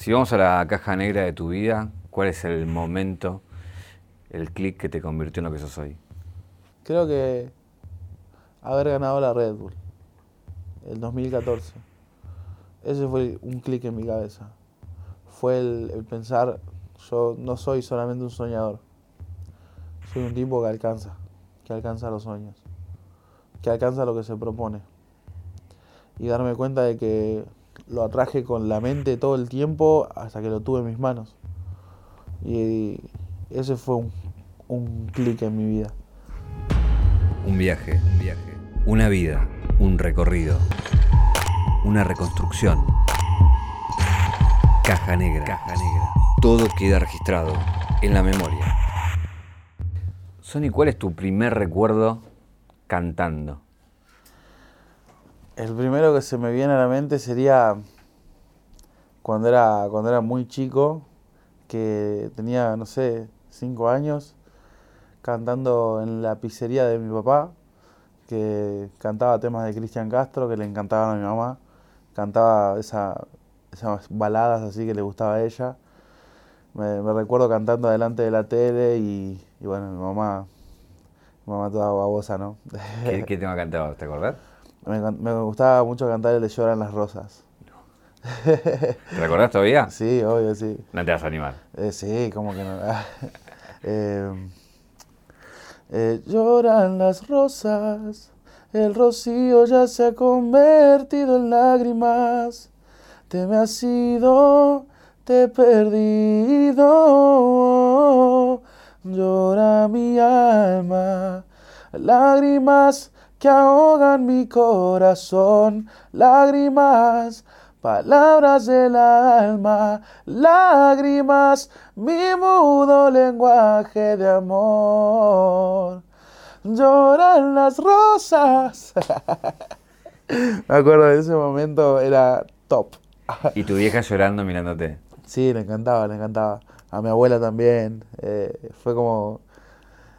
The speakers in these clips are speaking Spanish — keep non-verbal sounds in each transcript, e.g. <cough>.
Si vamos a la caja negra de tu vida, ¿cuál es el momento, el clic que te convirtió en lo que sos hoy? Creo que haber ganado la Red Bull, el 2014. Ese fue un clic en mi cabeza. Fue el, el pensar, yo no soy solamente un soñador, soy un tipo que alcanza, que alcanza los sueños, que alcanza lo que se propone. Y darme cuenta de que lo atraje con la mente todo el tiempo hasta que lo tuve en mis manos. Y ese fue un, un clic en mi vida. Un viaje, un viaje. Una vida, un recorrido. Una reconstrucción. Caja negra. Caja negra. Todo queda registrado en la memoria. Sony, ¿cuál es tu primer recuerdo cantando? El primero que se me viene a la mente sería cuando era, cuando era muy chico, que tenía, no sé, cinco años, cantando en la pizzería de mi papá, que cantaba temas de Cristian Castro, que le encantaban a mi mamá, cantaba esa, esas baladas así que le gustaba a ella. Me, recuerdo cantando delante de la tele y, y bueno, mi mamá, mi mamá toda babosa, ¿no? ¿Qué, <laughs> qué tema cantabas? ¿Te acordás? Me, gustaba mucho cantar el de Lloran las Rosas. ¿Te recordás todavía? Sí, obvio, sí. No te vas a animar. Eh, sí, como que no. <laughs> Eh, eh, lloran las rosas, el rocío ya se ha convertido en lágrimas. Te me has ido, te he perdido. Llora mi alma, lágrimas que ahogan mi corazón, lágrimas, palabras del alma, lágrimas, mi mudo lenguaje de amor. Lloran las rosas. <laughs> Me acuerdo de ese momento, era top. Y tu vieja llorando mirándote. Sí, le encantaba, le encantaba. A mi abuela también. eh, fue como...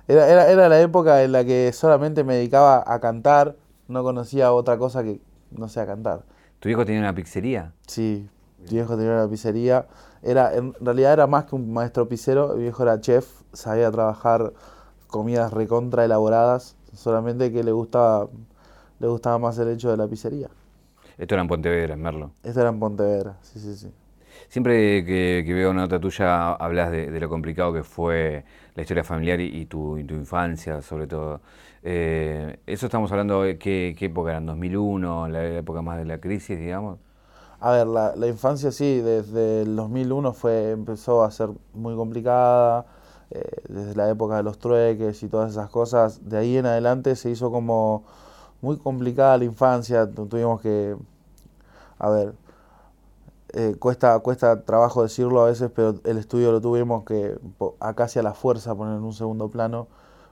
Era, era, era la época en la que solamente me dedicaba a cantar, no conocía otra cosa que no sea cantar. ¿Tu viejo tenía una pizzería? Sí, mi viejo tenía una pizzería. Era, en realidad era más que un maestro pizzero, mi viejo era chef, sabía trabajar comidas recontra elaboradas, solamente que le gustaba, le gustaba más el hecho de la pizzería. Esto era en Pontevedra, en Merlo. Esto era en Pontevedra, sí, sí, sí. Siempre que, veo una nota tuya hablas de, lo complicado que fue la historia familiar y, tu, y tu infancia, sobre todo. Eh, eso estamos hablando de qué, qué época eran, 2001, la época más de la crisis, digamos. A ver, la, infancia sí, desde el 2001 fue, empezó a ser muy complicada, eh, desde la época de los trueques y todas esas cosas. De ahí en adelante se hizo como muy complicada la infancia, tu- tuvimos que, a ver, eh, cuesta, cuesta trabajo decirlo a veces, pero el estudio lo tuvimos que a casi a la fuerza poner en un segundo plano,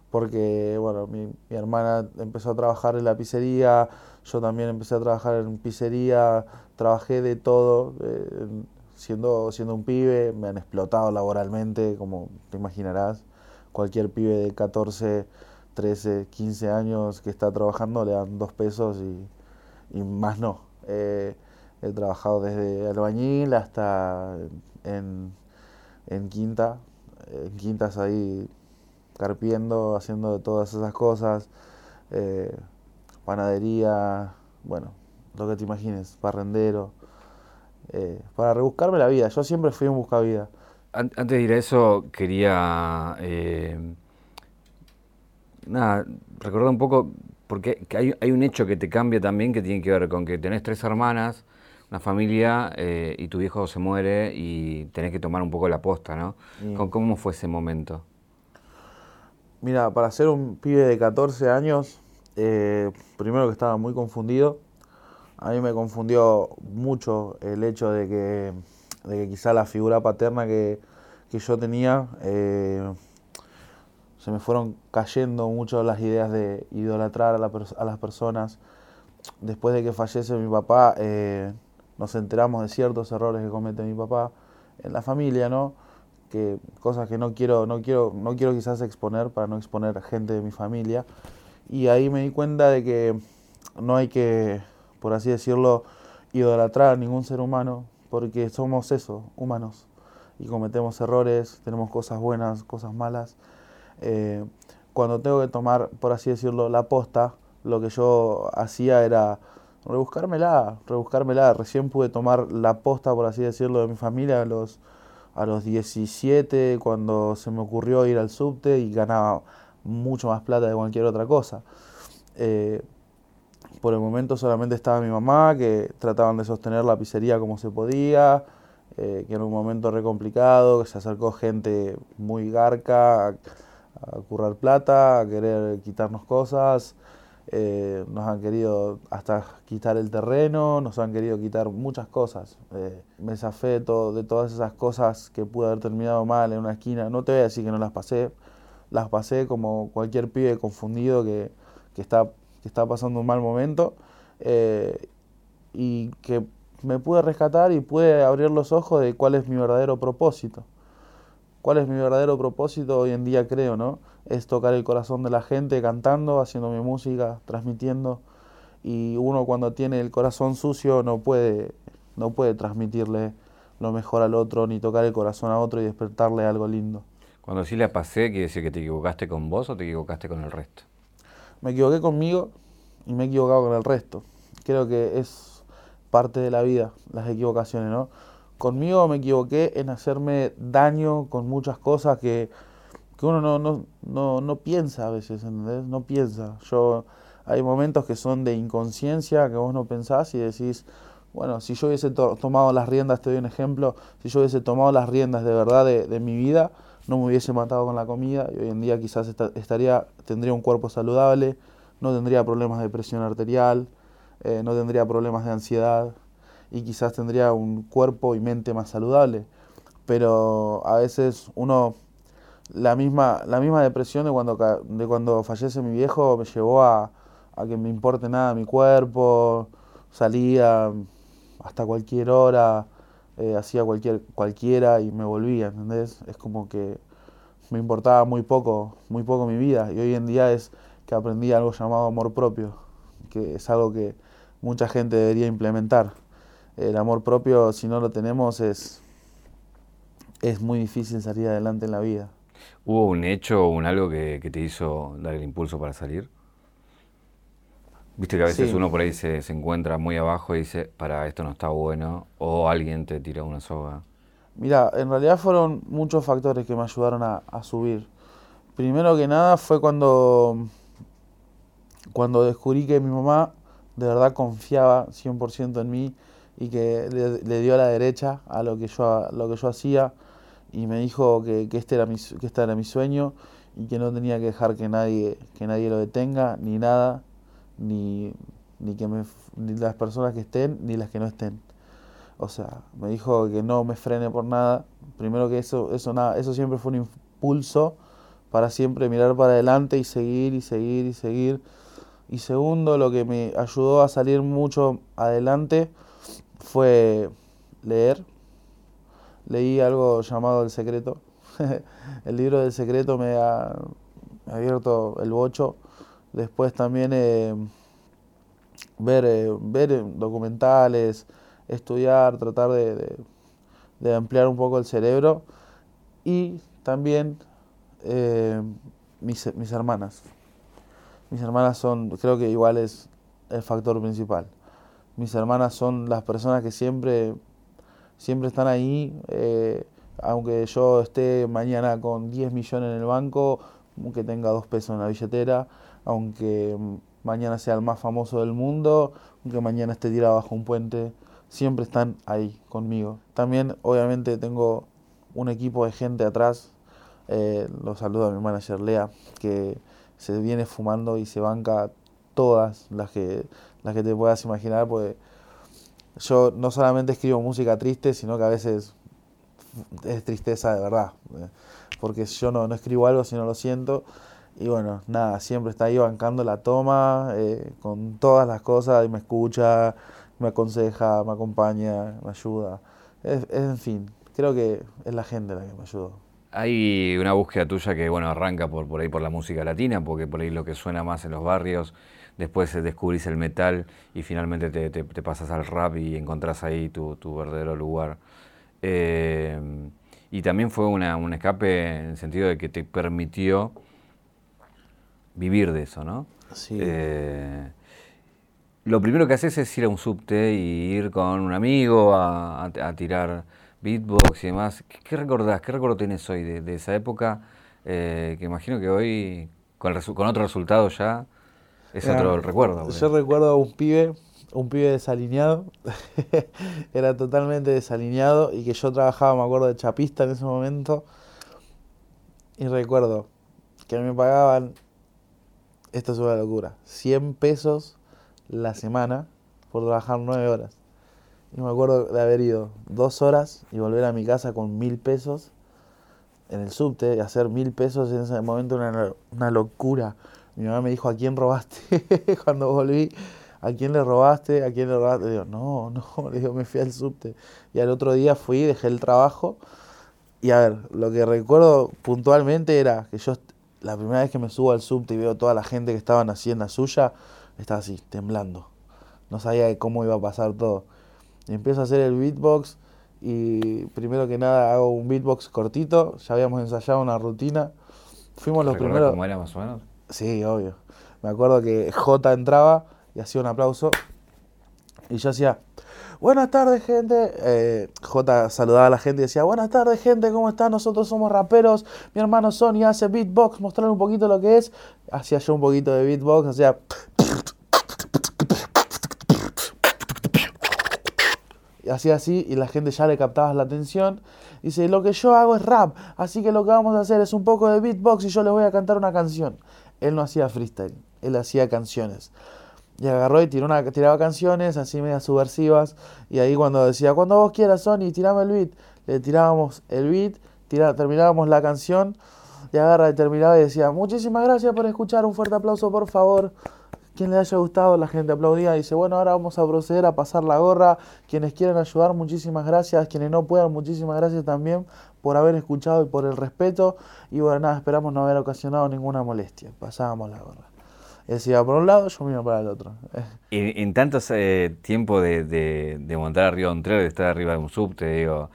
porque bueno, mi, mi hermana empezó a trabajar en la pizzería, yo también empecé a trabajar en pizzería, trabajé de todo, eh, siendo, siendo un pibe, me han explotado laboralmente, como te imaginarás, cualquier pibe de 14, 13, 15 años que está trabajando le dan dos pesos y, y más no. Eh, he trabajado desde albañil hasta en, en quinta, en quintas ahí carpiendo, haciendo todas esas cosas, eh, panadería, bueno, lo que te imagines, barrendero, eh, para rebuscarme la vida. Yo siempre fui un buscavida. An- Antes de ir a eso, quería eh, nada, recordar un poco, porque que hay, hay un hecho que te cambia también que tiene que ver con que tenés tres hermanas, una familia eh, y tu viejo se muere y tenés que tomar un poco la posta, ¿no? ¿Cómo, fue ese momento? Mira, para ser un pibe de 14 años, eh, primero que estaba muy confundido. A mí me confundió mucho el hecho de que, de que quizá la figura paterna que, que yo tenía, eh, se me fueron cayendo mucho las ideas de idolatrar a, la pers- a las personas. Después de que fallece mi papá, eh, nos enteramos de ciertos errores que comete mi papá en la familia, ¿no? que cosas que no quiero, no quiero, no quiero quizás exponer para no exponer a gente de mi familia. Y ahí me di cuenta de que no hay que, por así decirlo, idolatrar a ningún ser humano, porque somos eso, humanos, y cometemos errores, tenemos cosas buenas, cosas malas. Eh, cuando tengo que tomar, por así decirlo, la posta, lo que yo hacía era rebuscármela, rebuscármela. Recién pude tomar la posta, por así decirlo, de mi familia a los, a los 17, cuando se me ocurrió ir al subte y ganaba mucho más plata de cualquier otra cosa. Eh, por el momento solamente estaba mi mamá, que trataban de sostener la pizzería como se podía, eh, que en un momento re complicado, que se acercó gente muy garca a, a currar plata, a querer quitarnos cosas. Eh, nos han querido hasta quitar el terreno, nos han querido quitar muchas cosas. Eh, me zafé de, de todas esas cosas que pude haber terminado mal en una esquina. No te voy a decir que no las pasé, las pasé como cualquier pibe confundido que, que está, que está pasando un mal momento eh, y que me pude rescatar y pude abrir los ojos de cuál es mi verdadero propósito. ¿Cuál es mi verdadero propósito hoy en día creo, no? Es tocar el corazón de la gente cantando, haciendo mi música, transmitiendo. Y uno cuando tiene el corazón sucio no puede, no puede transmitirle lo mejor al otro, ni tocar el corazón a otro y despertarle algo lindo. Cuando sí la pasé, ¿quiere decir que te equivocaste con vos o te equivocaste con el resto? Me equivoqué conmigo y me he equivocado con el resto. Creo que es parte de la vida, las equivocaciones, ¿no? Conmigo me equivoqué en hacerme daño con muchas cosas que que uno no, no, no, no piensa a veces, ¿entendés? No piensa. Yo, hay momentos que son de inconsciencia, que vos no pensás y decís, bueno, si yo hubiese tomado las riendas, te doy un ejemplo, si yo hubiese tomado las riendas de verdad de, mi vida, no me hubiese matado con la comida y hoy en día quizás estaría, tendría un cuerpo saludable, no tendría problemas de presión arterial, eh, no tendría problemas de ansiedad y quizás tendría un cuerpo y mente más saludable. Pero a veces uno la misma, la misma depresión de cuando, de cuando fallece mi viejo me llevó a, a que me importe nada mi cuerpo, salía hasta cualquier hora, eh, hacía cualquier, cualquiera y me volvía, ¿entendés? Es como que me importaba muy poco, muy poco mi vida y hoy en día es que aprendí algo llamado amor propio, que es algo que mucha gente debería implementar. El amor propio, si no lo tenemos, es, es muy difícil salir adelante en la vida. ¿Hubo un hecho o un algo que, te hizo dar el impulso para salir? Viste que a veces uno por ahí se, encuentra muy abajo y dice, para, esto no está bueno, o alguien te tira una soga. Mira, en realidad fueron muchos factores que me ayudaron a, subir. Primero que nada fue cuando, cuando descubrí que mi mamá de verdad confiaba 100% en mí y que le, le, dio a la derecha a lo que yo, a lo que yo hacía y me dijo que, que, este era mi, que este era mi sueño y que no tenía que dejar que nadie, que nadie lo detenga, ni nada, ni, ni, que me, ni las personas que estén, ni las que no estén. O sea, me dijo que no me frene por nada. Primero que eso, eso, nada, eso siempre fue un impulso para siempre mirar para adelante y seguir y seguir y seguir. Y segundo, lo que me ayudó a salir mucho adelante fue leer, leí algo llamado El Secreto. <laughs> el libro del secreto me ha, abierto el bocho. Después también eh, ver, eh, ver documentales, estudiar, tratar de, de, ampliar un poco el cerebro. Y también eh, mis, mis hermanas. Mis hermanas son, creo que igual es el factor principal. Mis hermanas son las personas que siempre siempre están ahí, eh, aunque yo esté mañana con 10 millones en el banco, aunque tenga dos pesos en la billetera, aunque mañana sea el más famoso del mundo, aunque mañana esté tirado bajo un puente, siempre están ahí conmigo. También obviamente tengo un equipo de gente atrás, eh, lo saludo a mi manager Lea, que se viene fumando y se banca todas las que, las que te puedas imaginar, porque yo no solamente escribo música triste, sino que a veces es tristeza de verdad. Eh, porque yo no, no escribo algo si no lo siento. Y bueno, nada, siempre está ahí bancando la toma eh, con todas las cosas y me escucha, me aconseja, me acompaña, me ayuda. en fin, creo que es la gente la que me ayudó. Hay una búsqueda tuya que, bueno, arranca por, por ahí por la música latina, porque por ahí lo que suena más en los barrios, después descubrís el metal y finalmente te, pasas al rap y encontrás ahí tu, verdadero lugar. Eh, y también fue una, un escape en el sentido de que te permitió vivir de eso, ¿no? Sí. Eh, lo primero que haces es ir a un subte y ir con un amigo a, tirar beatbox y demás. ¿Qué, recordás? ¿Qué recuerdo tienes hoy de, esa época? Eh, que imagino que hoy, con, con otro resultado ya, es otro el recuerdo. Yo recuerdo a un pibe, un pibe desalineado, <laughs> era totalmente desalineado y que yo trabajaba, me acuerdo, de chapista en ese momento. Y recuerdo que me pagaban, esto es una locura, 100 pesos la semana por trabajar 9 horas. Y me acuerdo de haber ido dos horas y volver a mi casa con mil pesos en el subte y hacer mil pesos en ese momento una, una locura. Mi mamá me dijo, ¿a quién robaste? <laughs> Cuando volví, ¿a quién le robaste? ¿A quién le robaste? Le digo, no, no, <laughs> le digo, me fui al subte. Y al otro día fui, dejé el trabajo. Y a ver, lo que recuerdo puntualmente era que yo, la primera vez que me subo al subte y veo toda la gente que estaban así en la suya, estaba así, temblando. No sabía cómo iba a pasar todo. Empiezo a hacer el beatbox y primero que nada hago un beatbox cortito, ya habíamos ensayado una rutina. Fuimos los primeros... cómo era más o menos? Sí, obvio. Me acuerdo que J entraba y hacía un aplauso. Y yo hacía, buenas tardes gente. Eh, J saludaba a la gente y decía, buenas tardes gente, ¿cómo están? Nosotros somos raperos. Mi hermano Sony hace beatbox, mostrar un poquito lo que es. Hacía yo un poquito de beatbox, hacía... Y hacía así y la gente ya le captaba la atención. Dice, lo que yo hago es rap, así que lo que vamos a hacer es un poco de beatbox y yo les voy a cantar una canción él no hacía freestyle, él hacía canciones. Y agarró y tiró una, tiraba canciones así medias subversivas. Y ahí cuando decía, cuando vos quieras, Sony, tirame el beat, le tirábamos el beat, terminábamos la canción. Y agarra y terminaba y decía, muchísimas gracias por escuchar, un fuerte aplauso por favor. Quien le haya gustado, la gente aplaudía y dice, bueno, ahora vamos a proceder a pasar la gorra. Quienes quieran ayudar, muchísimas gracias. Quienes no puedan, muchísimas gracias también por haber escuchado y por el respeto. Y bueno, nada, esperamos no haber ocasionado ninguna molestia. Pasábamos la gorra. Él se iba por un lado, yo me iba para el otro. Y <laughs> en tanto eh, tiempo de, de, montar arriba de un tren, de estar arriba de un subte, digo,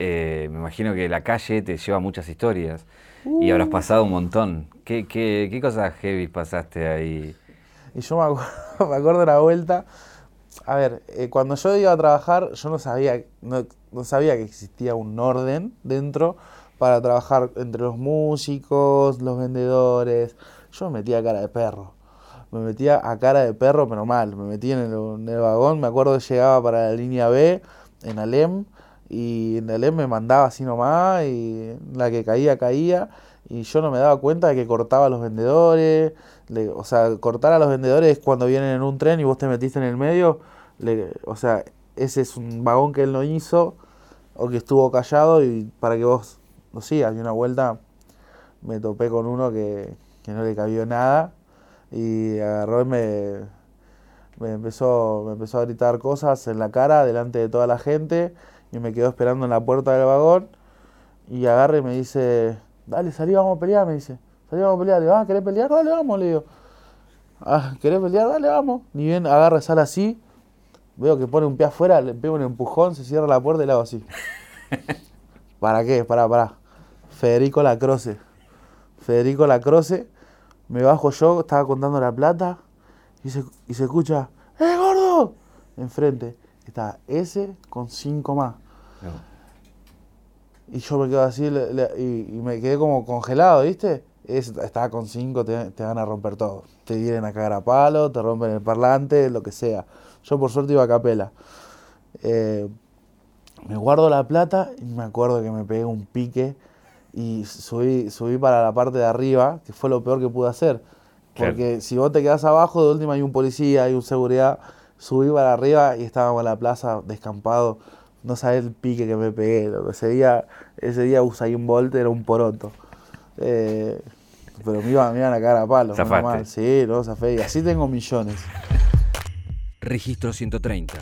eh, me imagino que la calle te lleva muchas historias y habrás uh. pasado un montón. ¿Qué, qué, qué cosas heavy pasaste ahí? Y yo me acuerdo, <laughs> me acuerdo la vuelta. A ver, eh, cuando yo iba a trabajar, yo no sabía, no, sabía que existía un orden dentro para trabajar entre los músicos, los vendedores. Yo me metía a cara de perro. Me metía a cara de perro, pero mal. Me metía en el, vagón. Me acuerdo que llegaba para la línea B en Alem. Y en Alem me mandaba así nomás. Y la que caía, caía. Y yo no me daba cuenta de que cortaba a los vendedores. o sea, cortar a los vendedores cuando vienen en un tren y vos te metiste en el medio. o sea, ese es un vagón que él no hizo o que estuvo callado y para que vos lo sigas. Y una vuelta me topé con uno que, no le cabió nada y agarró y me, me, empezó, me empezó a gritar cosas en la cara delante de toda la gente y me quedó esperando en la puerta del vagón y agarra y me dice, dale, salí, vamos a pelear, me dice. Salí, vamos a pelear. Le digo, ah, ¿querés pelear? Dale, vamos, le digo. Ah, ¿querés pelear? Dale, vamos. Ni bien agarra, sale así Veo que pone un pie afuera, le pego un empujón, se cierra la puerta y le hago así. <laughs> ¿Para qué? Para, para. Federico Lacroce. Federico Lacroce. Me bajo yo, estaba contando la plata y se, y se escucha, ¡Eh, gordo! Enfrente está S con cinco más. Y yo me quedo así y, me quedé como congelado, ¿viste? estaba con cinco, te, te, van a romper todo. Te vienen a cagar a palo, te rompen el parlante, lo que sea. Yo por suerte iba a capela. Eh, me guardo la plata y me acuerdo que me pegué un pique y subí, subí para la parte de arriba, que fue lo peor que pude hacer. Porque si vos te quedás abajo, de última hay un policía, hay un seguridad. Subí para arriba y estábamos en la plaza descampado. No sabés el pique que me pegué. Lo que ese día, ese día un Bolt era un poroto. Eh, pero me iban, me iban a cagar a palo. Sí, no, zafé. Y así tengo millones. Registro 130.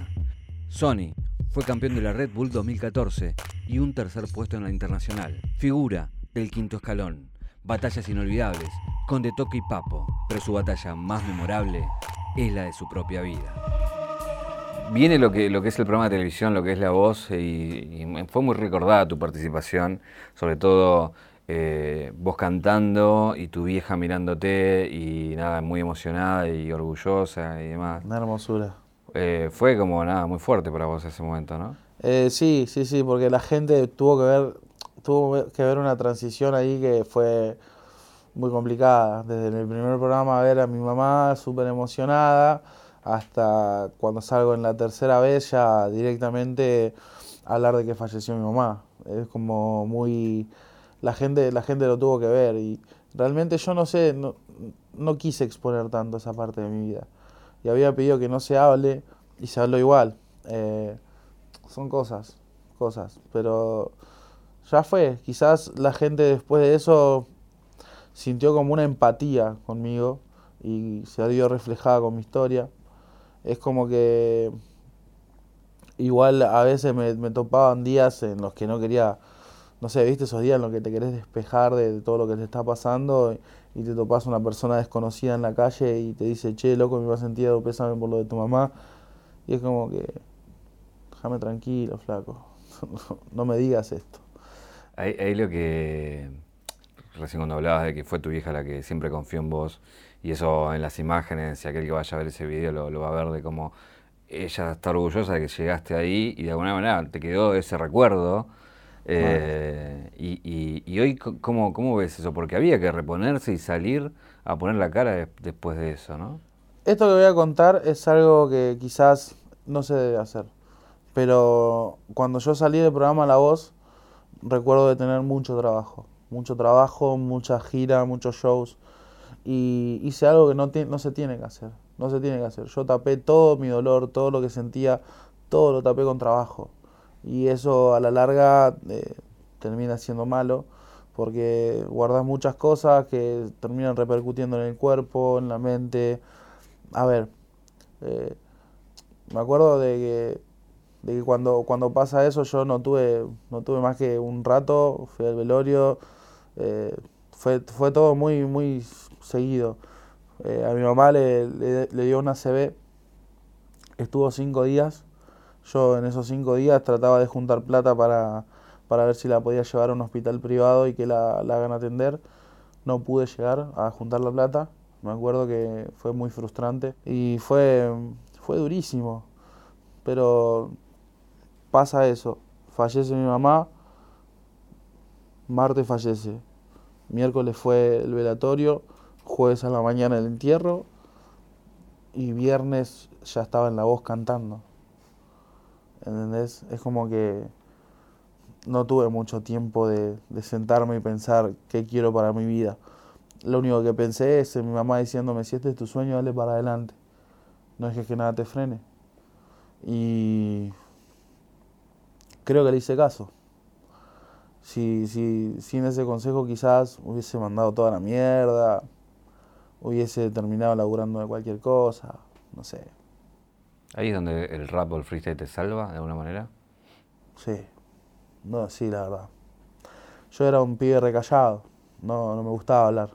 Sony fue campeón de la Red Bull 2014 y un tercer puesto en la internacional. Figura del quinto escalón. Batallas inolvidables, con De Toque y Papo, pero su batalla más memorable es la de su propia vida. Viene lo que, lo que es el programa de televisión, lo que es la voz, y, fue muy recordada tu participación, sobre todo eh, vos cantando y tu vieja mirándote y nada, muy emocionada y orgullosa y demás. Una hermosura. Eh, fue como nada, muy fuerte para vos ese momento, ¿no? Eh, sí, sí, sí, porque la gente tuvo que ver, tuvo que ver una transición ahí que fue muy complicada. Desde el primer programa ver a mi mamá súper emocionada hasta cuando salgo en la tercera vez ya directamente hablar de que falleció mi mamá. Es como muy... La gente, la gente lo tuvo que ver y realmente yo no sé, no, no quise exponer tanto esa parte de mi vida. Y había pedido que no se hable y se habló igual. Eh, son cosas, cosas, pero ya fue. Quizás la gente después de eso sintió como una empatía conmigo y se vio reflejada con mi historia. Es como que igual a veces me, topaban días en los que no quería, no sé, viste esos días en los que te querés despejar de, todo lo que te está pasando y te topas una persona desconocida en la calle y te dice, che, loco, me va a sentir pésame por lo de tu mamá. Y es como que, déjame tranquilo, flaco, <laughs> no me digas esto. Ahí, lo que, recién cuando hablabas de que fue tu hija la que siempre confió en vos, y eso en las imágenes, si aquel que vaya a ver ese video lo, va a ver de cómo ella está orgullosa de que llegaste ahí y de alguna manera te quedó ese recuerdo. Eh, y, hoy, ¿cómo, ¿cómo ves eso? Porque había que reponerse y salir a poner la cara después de eso, ¿no? Esto que voy a contar es algo que quizás no se debe hacer. Pero cuando yo salí del programa La Voz, recuerdo de tener mucho trabajo. Mucho trabajo, mucha gira, muchos shows y hice algo que no, se tiene que hacer. No se tiene que hacer. Yo tapé todo mi dolor, todo lo que sentía, todo lo tapé con trabajo. Y eso a la larga eh, termina siendo malo porque guardas muchas cosas que terminan repercutiendo en el cuerpo, en la mente. A ver, eh, me acuerdo de que, de que cuando, cuando pasa eso yo no tuve, no tuve más que un rato, fui al velorio, eh, fue, fue todo muy, muy seguido. Eh, a mi mamá le, le, dio una CB, estuvo cinco días. Yo en esos cinco días trataba de juntar plata para, para ver si la podía llevar a un hospital privado y que la, la hagan atender. No pude llegar a juntar la plata. Me acuerdo que fue muy frustrante y fue, fue durísimo. Pero pasa eso. Fallece mi mamá, martes fallece. Miércoles fue el velatorio jueves a la mañana el entierro y viernes ya estaba en la voz cantando. ¿Entendés? Es como que no tuve mucho tiempo de, sentarme y pensar qué quiero para mi vida. Lo único que pensé es en mi mamá diciéndome, si este es tu sueño, dale para adelante. No es que nada te frene. Y creo que le hice caso. Si, si sin ese consejo quizás hubiese mandado toda la mierda, hubiese terminado laburando de cualquier cosa, no sé. ¿Ahí es donde el rap o el freestyle te salva de alguna manera? Sí, no, sí, la verdad. Yo era un pibe recallado, no, no me gustaba hablar.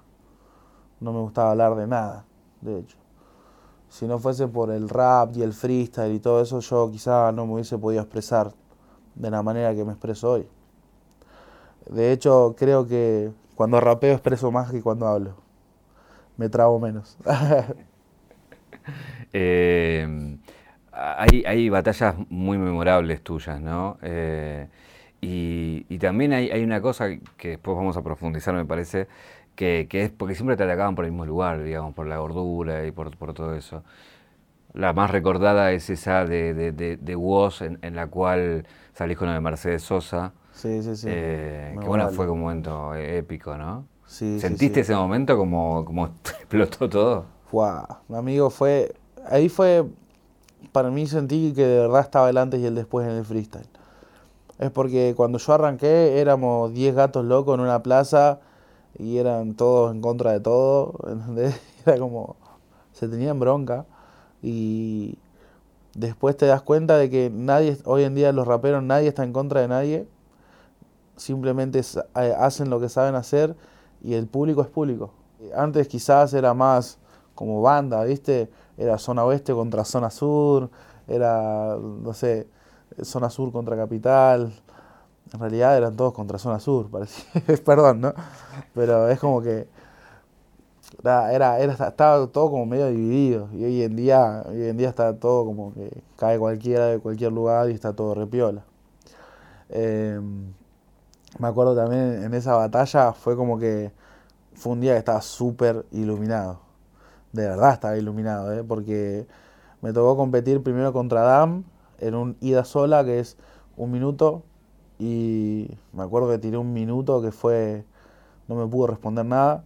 No me gustaba hablar de nada, de hecho. Si no fuese por el rap y el freestyle y todo eso, yo quizá no me hubiese podido expresar de la manera que me expreso hoy. De hecho, creo que cuando rapeo expreso más que cuando hablo me trabo menos. <laughs> Eh, hay, batallas muy memorables tuyas, ¿no? Eh, y, también hay, una cosa que después vamos a profundizar, me parece, que, es porque siempre te atacaban por el mismo lugar, digamos, por la gordura y por, todo eso. La más recordada es esa de, de, de, Woz, en, la cual salís con la de Mercedes Sosa. Sí, sí, sí. Eh, que bueno, fue un momento épico, ¿no? ¿Sentiste ese momento como, como <laughs> explotó todo? mi amigo, fue. Ahí fue. Para mí sentí que de verdad estaba el antes y el después en el freestyle. Es porque cuando yo arranqué éramos 10 gatos locos en una plaza y eran todos en contra de todo. <laughs> Era como. Se tenían bronca. Y después te das cuenta de que nadie, hoy en día los raperos, nadie está en contra de nadie simplemente eh, hacen lo que saben hacer y el público es público. Antes quizás era más como banda, ¿viste? Era zona oeste contra zona sur, era, no sé, zona sur contra capital. En realidad eran todos contra zona sur. <laughs> Perdón, ¿no? Pero es como que era, era, estaba todo como medio dividido. Y hoy en día, hoy en día está todo como que cae cualquiera de cualquier lugar y está todo repiola. Em, me acuerdo también en esa batalla fue como que fue un día que estaba súper iluminado. De verdad estaba iluminado, ¿eh? porque me tocó competir primero contra Dam en un ida sola que es un minuto y me acuerdo que tiré un minuto que fue no me pudo responder nada.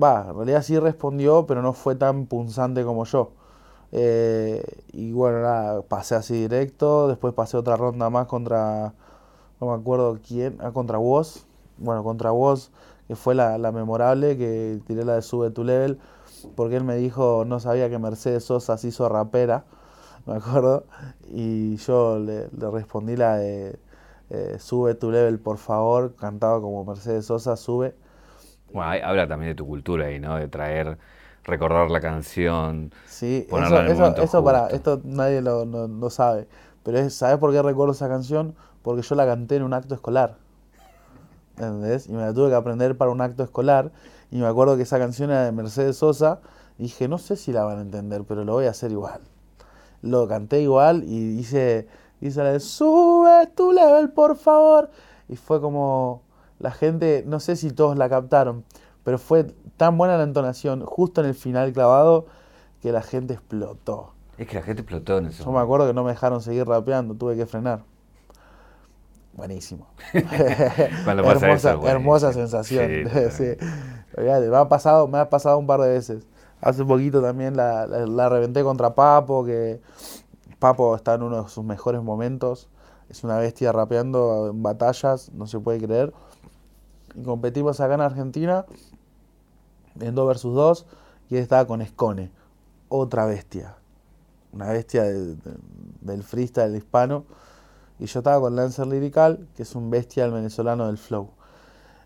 Va, en realidad sí respondió, pero no fue tan punzante como yo. Eh, y bueno, nada, pasé así directo, después pasé otra ronda más contra, no me acuerdo quién, ah, contra Woz. Bueno, contra Woz, que fue la, la, memorable, que tiré la de Sube tu Level, porque él me dijo, no sabía que Mercedes Sosa se hizo rapera, <laughs> me acuerdo, y yo le, respondí la de eh, Sube tu Level, por favor, cantado como Mercedes Sosa, sube. Bueno, habla también de tu cultura ahí, ¿no? De traer, recordar la canción. Sí, eso, eso, para, esto nadie lo no, sabe. Pero es, ¿sabes por qué recuerdo esa canción? Porque yo la canté en un acto escolar. ¿Entendés? Y me la tuve que aprender para un acto escolar. Y me acuerdo que esa canción era de Mercedes Sosa. Y dije, no sé si la van a entender, pero lo voy a hacer igual. Lo canté igual y hice, hice la de sube tu level, por favor. Y fue como, la gente, no sé si todos la captaron, pero fue tan buena la entonación, justo en el final clavado, que la gente explotó. Es que la gente explotó en eso. Yo me acuerdo que no me dejaron seguir rapeando, tuve que frenar. Buenísimo. hermosa, hermosa sensación. me, ha pasado, me ha pasado un par de veces. Hace poquito también la, la reventé contra Papo, que Papo está en uno de sus mejores momentos. Es una bestia rapeando en batallas, no se puede creer y competimos acá en Argentina en 2 versus 2 y él estaba con Escone, otra bestia, una bestia del freestyle hispano. Y yo estaba con Lancer Lirical, que es un bestia el venezolano del flow.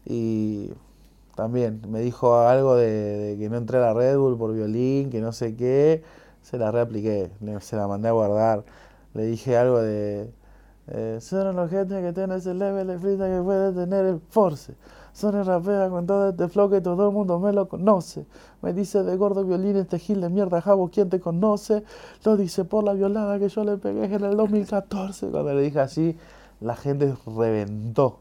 Y también me dijo algo de, que no entré a la Red Bull por violín, que no sé qué. Se la reapliqué, se la mandé a guardar. Le dije algo de eh, son los gente que tienen ese level de frita que puede tener el force. Son el rapea con todo este flow que todo el mundo me lo conoce. Me dice de gordo violín este gil de mierda, Jabo, ¿quién te conoce? Lo dice por la violada que yo le pegué en el 2014. Cuando le dije así, la gente reventó.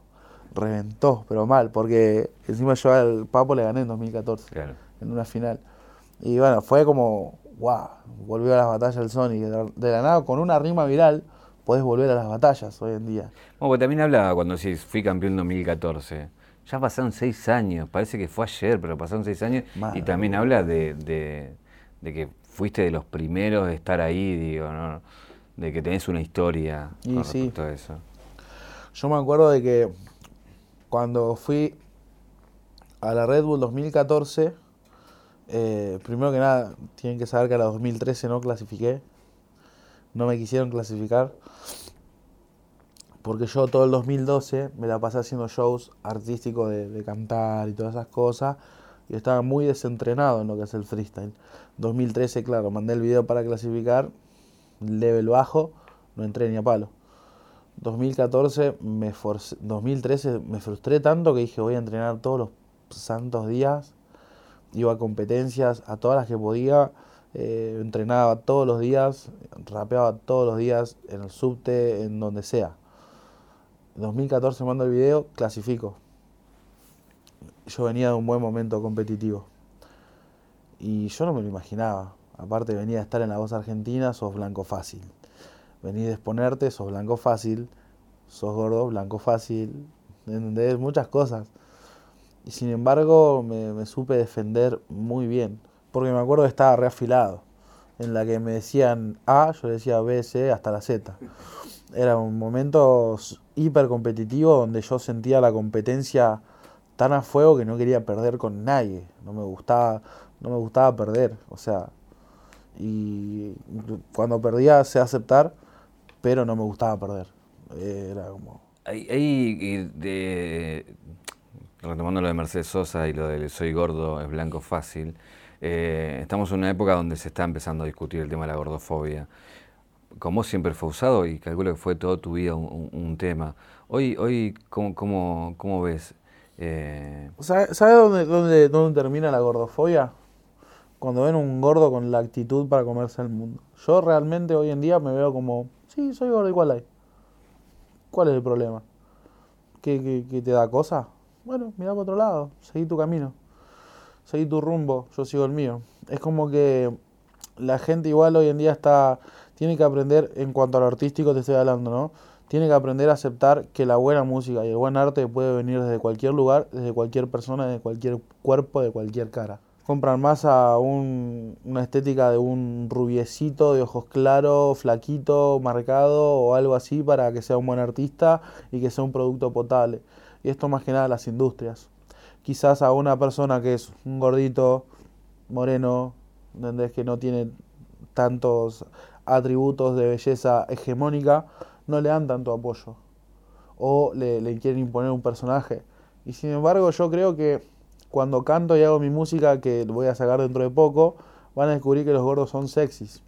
Reventó, pero mal, porque encima yo al Papo le gané en 2014. En una final. Y bueno, fue como, wow, volvió a las batallas el Sonic de la nada con una rima viral podés volver a las batallas hoy en día. Bueno, pues también habla cuando decís, fui campeón en 2014. Ya pasaron seis años, parece que fue ayer, pero pasaron seis años. y también habla de, de, que fuiste de los primeros de estar ahí, digo, ¿no? de que tenés una historia y con sí. respecto eso. Yo me acuerdo de que cuando fui a la Red Bull 2014, eh, primero que nada, tienen que saber que a la 2013 no clasifiqué no me quisieron clasificar porque yo todo el 2012 me la pasé haciendo shows artísticos de, cantar y todas esas cosas y estaba muy desentrenado en lo que es el freestyle. 2013, claro, mandé el video para clasificar, level bajo, no entré ni a palo. 2014 me 2013 me frustré tanto que dije voy a entrenar todos los santos días, iba a competencias, a todas las que podía eh, entrenaba todos los días, rapeaba todos los días en el subte, en donde sea. En 2014 mando el video, clasifico. Yo venía de un buen momento competitivo. Y yo no me lo imaginaba. Aparte venía de estar en la voz argentina, sos blanco fácil. Venís de exponerte, sos blanco fácil. Sos gordo, blanco fácil. ¿Entendés? Muchas cosas. Y sin embargo me, me supe defender muy bien porque me acuerdo que estaba reafilado. En la que me decían A, yo decía B, C, hasta la Z. Era un momento hiper competitivo donde yo sentía la competencia tan a fuego que no quería perder con nadie. No me gustaba, no me gustaba perder. O sea, y cuando perdía sé aceptar, pero no me gustaba perder. Era como Ahí, retomando lo de Mercedes Sosa y lo de soy gordo, es blanco fácil, eh, estamos en una época donde se está empezando a discutir el tema de la gordofobia. Como siempre fue usado y calculo que fue toda tu vida un, tema. Hoy, hoy ¿cómo, cómo, cómo ves? Eh... ¿Sabes dónde, dónde, dónde termina la gordofobia? Cuando ven un gordo con la actitud para comerse el mundo. Yo realmente hoy en día me veo como, sí, soy gordo, igual hay. ¿Cuál es el problema? ¿Que, te da cosa? Bueno, mira para otro lado, seguí tu camino, seguí tu rumbo, yo sigo el mío. Es como que la gente igual hoy en día está, tiene que aprender, en cuanto a lo artístico te estoy hablando, ¿no? Tiene que aprender a aceptar que la buena música y el buen arte puede venir desde cualquier lugar, desde cualquier persona, desde cualquier cuerpo, de cualquier cara compran más a una estética de un rubiecito de ojos claros, flaquito, marcado o algo así para que sea un buen artista y que sea un producto potable. Y esto más que nada las industrias. Quizás a una persona que es un gordito, moreno, ¿entendés? que no tiene tantos atributos de belleza hegemónica, no le dan tanto apoyo. O le, le quieren imponer un personaje. Y sin embargo yo creo que cuando canto y hago mi música, que voy a sacar dentro de poco, van a descubrir que los gordos son sexys.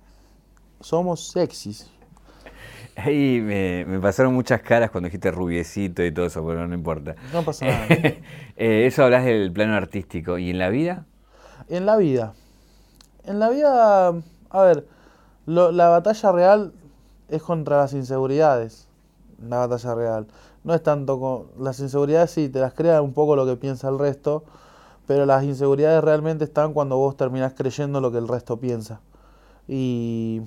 Somos sexys. Ahí me, pasaron muchas caras cuando dijiste rubiecito y todo eso, pero no importa. No pasa nada. <laughs> Eh, eso hablas del plano artístico. ¿Y en la vida? En la vida. En la vida, a ver, la batalla real es contra las inseguridades. La batalla real. No es tanto con. Las inseguridades sí, te las crea un poco lo que piensa el resto pero las inseguridades realmente están cuando vos terminás creyendo lo que el resto piensa. Y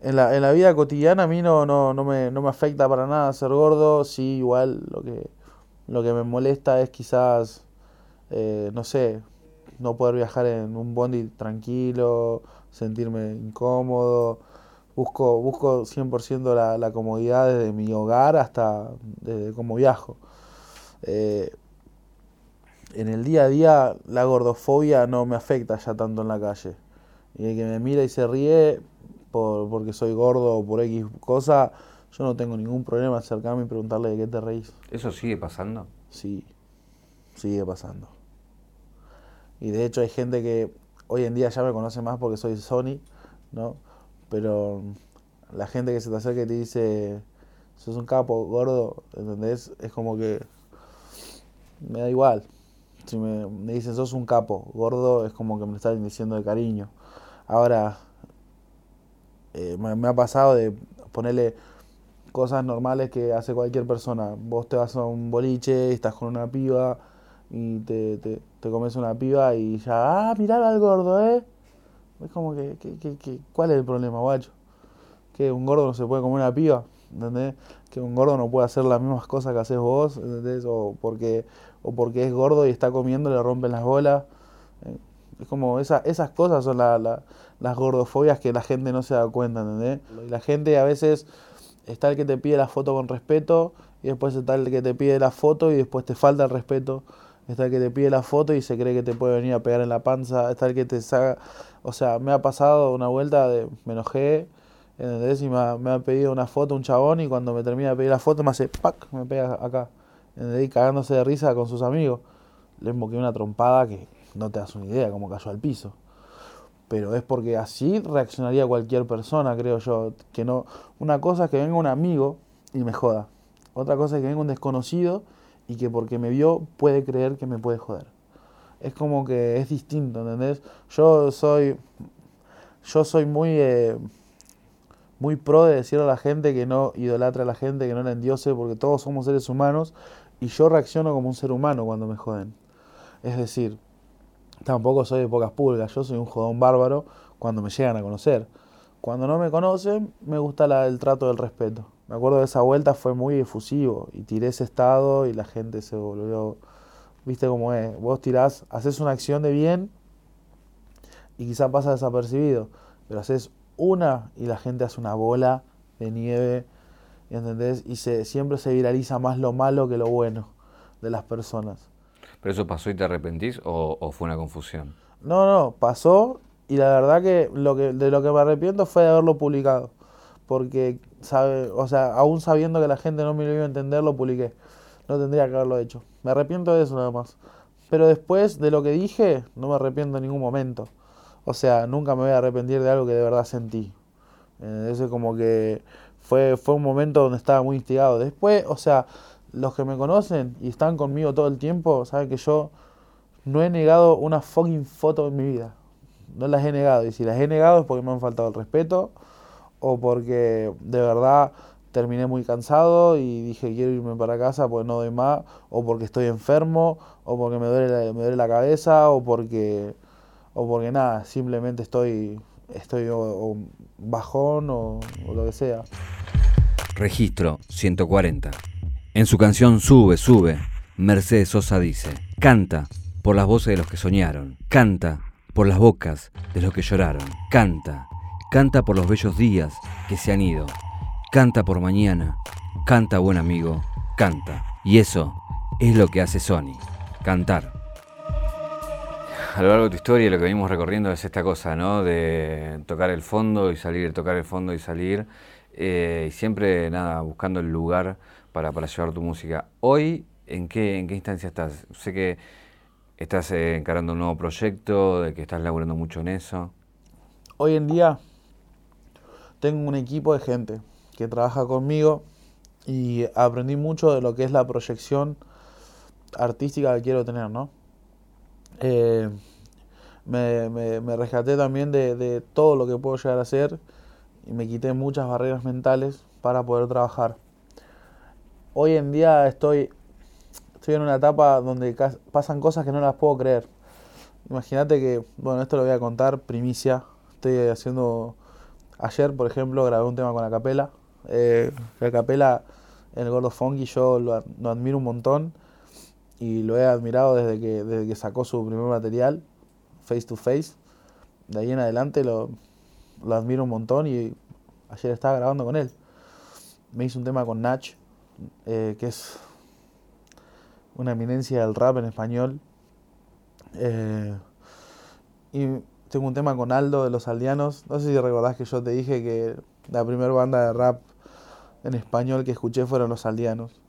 en la, en la vida cotidiana a mí no, no, no, me, no me afecta para nada ser gordo, sí, igual lo que, lo que me molesta es quizás, eh, no sé, no poder viajar en un bondi tranquilo, sentirme incómodo. Busco, busco 100% la, la comodidad desde mi hogar hasta desde cómo viajo. Eh, en el día a día la gordofobia no me afecta ya tanto en la calle. Y el que me mira y se ríe por, porque soy gordo o por X cosa, yo no tengo ningún problema acercarme y preguntarle de qué te reís. ¿Eso sigue pasando? Sí, sigue pasando. Y de hecho hay gente que hoy en día ya me conoce más porque soy Sony, ¿no? Pero la gente que se te acerca y te dice, sos un capo gordo, ¿entendés? Es como que me da igual. Si me, dicen sos un capo, gordo, es como que me están diciendo de cariño. Ahora, eh, me, ha pasado de ponerle cosas normales que hace cualquier persona. Vos te vas a un boliche, estás con una piba y te, te comes una piba y ya, ah, mirá al gordo, ¿eh? Es como que, que, que, ¿cuál es el problema, guacho? Que un gordo no se puede comer una piba, ¿entendés? Que un gordo no puede hacer las mismas cosas que haces vos, ¿entendés? O porque o porque es gordo y está comiendo le rompen las bolas. Eh, es como esa, esas cosas son las gordofobias que la gente no se da cuenta, ¿entendés? Y la gente a veces está el que te pide la foto con respeto y después está el que te pide la foto y después te falta el respeto. Está el que te pide la foto y se cree que te puede venir a pegar en la panza. Está el que te saca... O sea, me ha pasado una vuelta de... Me enojé, ¿entendés? Y me ha, pedido una foto un chabón y cuando me termina de pedir la foto me hace ¡pac! Me pega acá ahí cagándose de risa con sus amigos. Le emboqué una trompada que no te das una idea cómo cayó al piso. Pero es porque así reaccionaría cualquier persona, creo yo. Que no, una cosa es que venga un amigo y me joda. Otra cosa es que venga un desconocido y que porque me vio puede creer que me puede joder. Es como que es distinto, ¿entendés? Yo soy, yo soy muy, eh, muy pro de decirle a la gente que no idolatra a la gente, que no la endiose, porque todos somos seres humanos y yo reacciono como un ser humano cuando me joden. Es decir, tampoco soy de pocas pulgas, yo soy un jodón bárbaro cuando me llegan a conocer. Cuando no me conocen, me gusta la, el trato del respeto. Me acuerdo de esa vuelta, fue muy efusivo y tiré ese estado y la gente se volvió. Viste cómo es. Vos tirás, haces una acción de bien y quizá pasa desapercibido, pero haces una y la gente hace una bola de nieve ¿entendés? Y se, siempre se viraliza más lo malo que lo bueno de las personas. ¿Pero eso pasó y te arrepentís o, fue una confusión? No, no, pasó y la verdad que, lo que de lo que me arrepiento fue de haberlo publicado. Porque sabe, o sea, aún sabiendo que la gente no me lo iba a entender, lo publiqué. No tendría que haberlo hecho. Me arrepiento de eso nada más. Pero después de lo que dije, no me arrepiento en ningún momento. O sea, nunca me voy a arrepentir de algo que de verdad sentí. Eh, ese como que fue, fue un momento donde estaba muy instigado. Después, o sea, los que me conocen y están conmigo todo el tiempo, saben que yo no he negado una fucking foto en mi vida. No las he negado. Y si las he negado es porque me han faltado el respeto o porque de verdad terminé muy cansado y dije quiero irme para casa porque no doy más, o porque estoy enfermo, o porque me duele la, me duele la cabeza, o porque, o porque nada, simplemente estoy, estoy bajón o, o lo que sea. Registro 140. En su canción Sube, sube, Mercedes Sosa dice, canta por las voces de los que soñaron, canta por las bocas de los que lloraron, canta, canta por los bellos días que se han ido, canta por mañana, canta buen amigo, canta. Y eso es lo que hace Sony, cantar. A lo largo de tu historia lo que venimos recorriendo es esta cosa, ¿no? De tocar el fondo y salir, tocar el fondo y salir. Eh, y siempre, nada, buscando el lugar para, para llevar tu música. Hoy, ¿en qué, ¿en qué instancia estás? Sé que estás eh, encarando un nuevo proyecto, de que estás laburando mucho en eso. Hoy en día tengo un equipo de gente que trabaja conmigo y aprendí mucho de lo que es la proyección artística que quiero tener, ¿no? Eh, me, me, rescaté también de, de todo lo que puedo llegar a hacer y me quité muchas barreras mentales para poder trabajar hoy en día estoy, estoy en una etapa donde pasan cosas que no las puedo creer. Imagínate que, bueno, esto lo voy a contar, primicia. Estoy haciendo, ayer por ejemplo grabé un tema con la capela. Eh, la capela en el Gordo Funky yo lo, admiro un montón y lo he admirado desde que, desde que sacó su primer material, Face to Face. De ahí en adelante lo, lo admiro un montón y ayer estaba grabando con él. Me hizo un tema con Nach, eh, que es una eminencia del rap en español. Eh, y tengo un tema con Aldo de los Aldeanos. No sé si recordás que yo te dije que la primera banda de rap en español que escuché fueron los Aldeanos.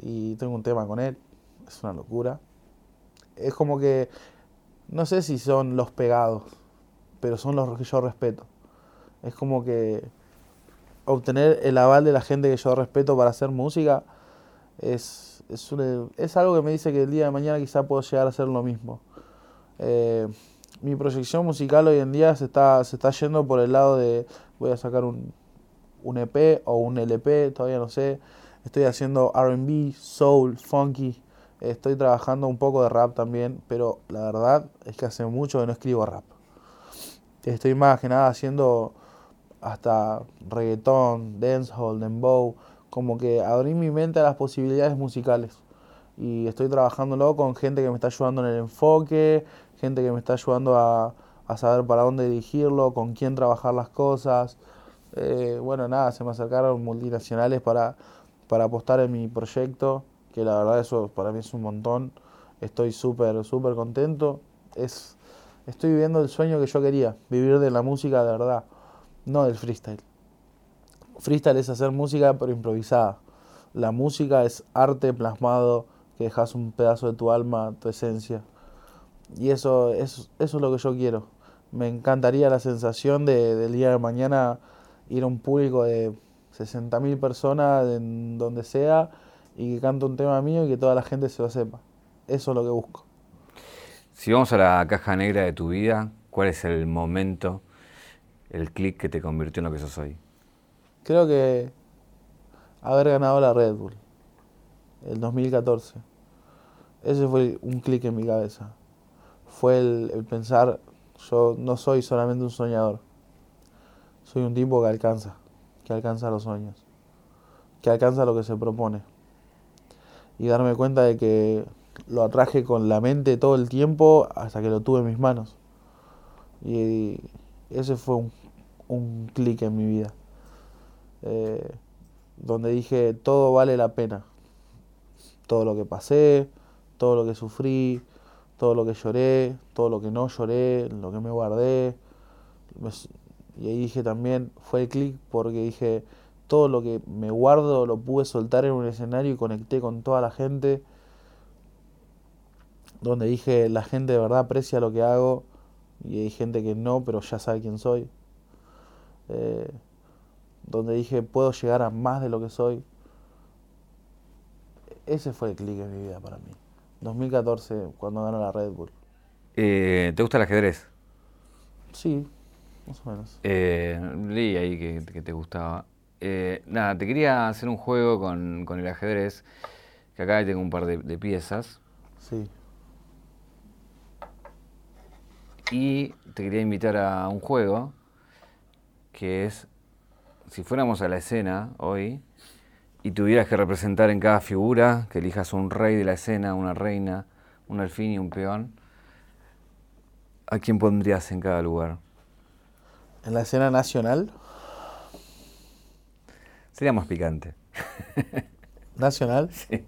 Y tengo un tema con él. Es una locura. Es como que, no sé si son los pegados, pero son los que yo respeto. Es como que obtener el aval de la gente que yo respeto para hacer música es, es, es algo que me dice que el día de mañana quizá puedo llegar a hacer lo mismo. Eh, mi proyección musical hoy en día se está, se está yendo por el lado de voy a sacar un, un EP o un LP, todavía no sé. Estoy haciendo RB, soul, funky. Estoy trabajando un poco de rap también, pero la verdad es que hace mucho que no escribo rap. Estoy más que nada haciendo hasta reggaetón, dancehall, dembow, como que abrí mi mente a las posibilidades musicales. Y estoy trabajándolo con gente que me está ayudando en el enfoque, gente que me está ayudando a, saber para dónde dirigirlo, con quién trabajar las cosas. Eh, bueno, nada, se me acercaron multinacionales para, para apostar en mi proyecto, que la verdad eso para mí es un montón. Estoy súper, súper contento. Es, estoy viviendo el sueño que yo quería, vivir de la música de verdad no del freestyle. Freestyle es hacer música pero improvisada. La música es arte plasmado que dejas un pedazo de tu alma, tu esencia. Y eso, eso, eso es lo que yo quiero. Me encantaría la sensación de, del día de mañana ir a un público de 60.000 personas en donde sea y que cante un tema mío y que toda la gente se lo sepa. Eso es lo que busco. Si vamos a la caja negra de tu vida, ¿cuál es el momento el clic que te convirtió en lo que sos hoy? Creo que haber ganado la Red Bull, el 2014. Ese fue un clic en mi cabeza. Fue el, pensar, yo no soy solamente un soñador. Soy un tipo que alcanza, que alcanza los sueños, que alcanza lo que se propone. Y darme cuenta de que lo atraje con la mente todo el tiempo hasta que lo tuve en mis manos. Y ese fue un, clic en mi vida. Eh, donde dije, todo vale la pena. Todo lo que pasé, todo lo que sufrí, todo lo que lloré, todo lo que no lloré, lo que me guardé. Y ahí dije también, fue el clic porque dije, todo lo que me guardo lo pude soltar en un escenario y conecté con toda la gente. Donde dije, la gente de verdad aprecia lo que hago y hay gente que no, pero ya sabe quién soy. Eh, donde dije, puedo llegar a más de lo que soy. Ese fue el clic en mi vida para mí. 2014, cuando ganó la Red Bull. Eh, ¿Te gusta el ajedrez? Sí, más o menos. Eh, leí ahí que, te gustaba. Eh, nada, te quería hacer un juego con, el ajedrez, que acá tengo un par de, piezas. Sí. Y te quería invitar a un juego que es, si fuéramos a la escena hoy y tuvieras que representar en cada figura, que elijas un rey de la escena, una reina, un alfín y un peón, ¿a quién pondrías en cada lugar? ¿En la escena nacional? Sería más picante. <laughs> ¿Nacional? <laughs> Sí.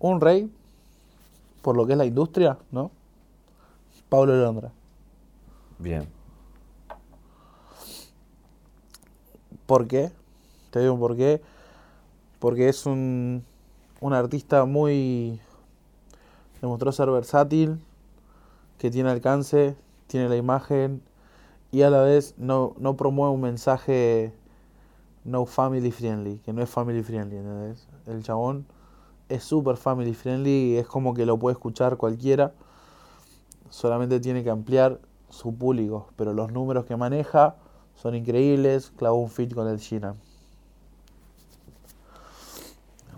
Un rey, por lo que es la industria, ¿no? Pablo Londra. Bien. ¿Por qué? Te digo por qué. Porque es un, un artista muy... Demostró ser versátil, que tiene alcance, tiene la imagen y a la vez no, no promueve un mensaje no family friendly, que no es family friendly, ¿entendés? El chabón es súper family friendly y es como que lo puede escuchar cualquiera, solamente tiene que ampliar su público, pero los números que maneja son increíbles, clavó un fit con el China.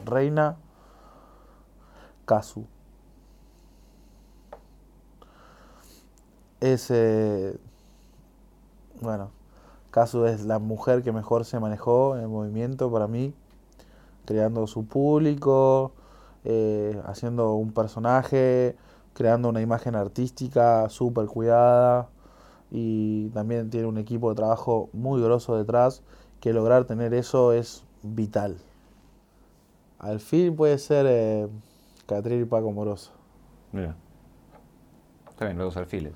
Reina Kazu. Es, bueno, Kazu es la mujer que mejor se manejó en el movimiento para mí, creando su público, eh, haciendo un personaje, creando una imagen artística súper cuidada y también tiene un equipo de trabajo muy grosso detrás que lograr tener eso es vital. Al fin puede ser eh, Catril y Paco Moroso. Mira. Está bien, los dos alfiles.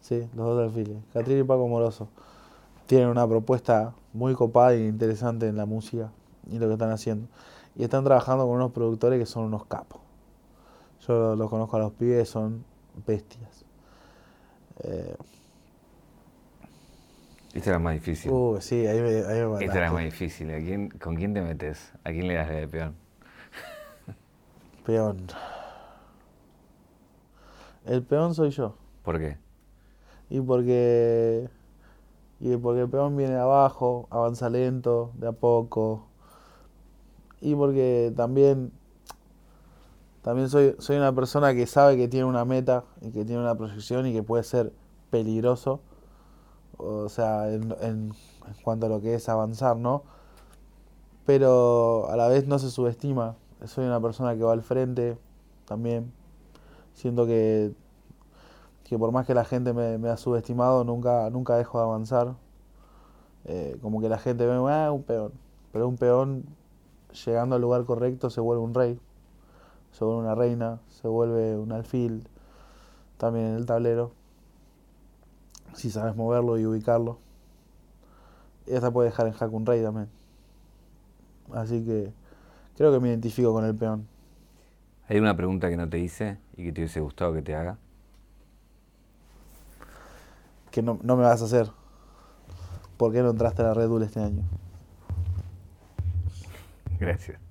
Sí, los dos alfiles. Catril y Paco Moroso. Tienen una propuesta muy copada e interesante en la música y lo que están haciendo. Y están trabajando con unos productores que son unos capos. Yo los conozco a los pibes, son bestias. Eh, esta era más difícil. Uh, sí, ahí me, ahí me Esta era más difícil. ¿A quién, ¿Con quién te metes? ¿A quién le das de peón? Peón. El peón soy yo. ¿Por qué? Y porque. Y porque el peón viene de abajo, avanza lento, de a poco. Y porque también. También soy, soy una persona que sabe que tiene una meta y que tiene una proyección y que puede ser peligroso. O sea, en, en cuanto a lo que es avanzar, ¿no? Pero a la vez no se subestima soy una persona que va al frente también. Siento que, que por más que la gente me, ha subestimado, nunca, nunca dejo de avanzar. Eh, como que la gente ve, ah, un peón. Pero un peón, llegando al lugar correcto, se vuelve un rey, se vuelve una reina, se vuelve un alfil, también en el tablero. Si sabes moverlo y ubicarlo. Hasta puede dejar en jaque un rey también. Así que Creo que me identifico con el peón. ¿Hay una pregunta que no te hice y que te hubiese gustado que te haga? Que no, no me vas a hacer. ¿Por qué no entraste a la Red Bull este año? Gracias.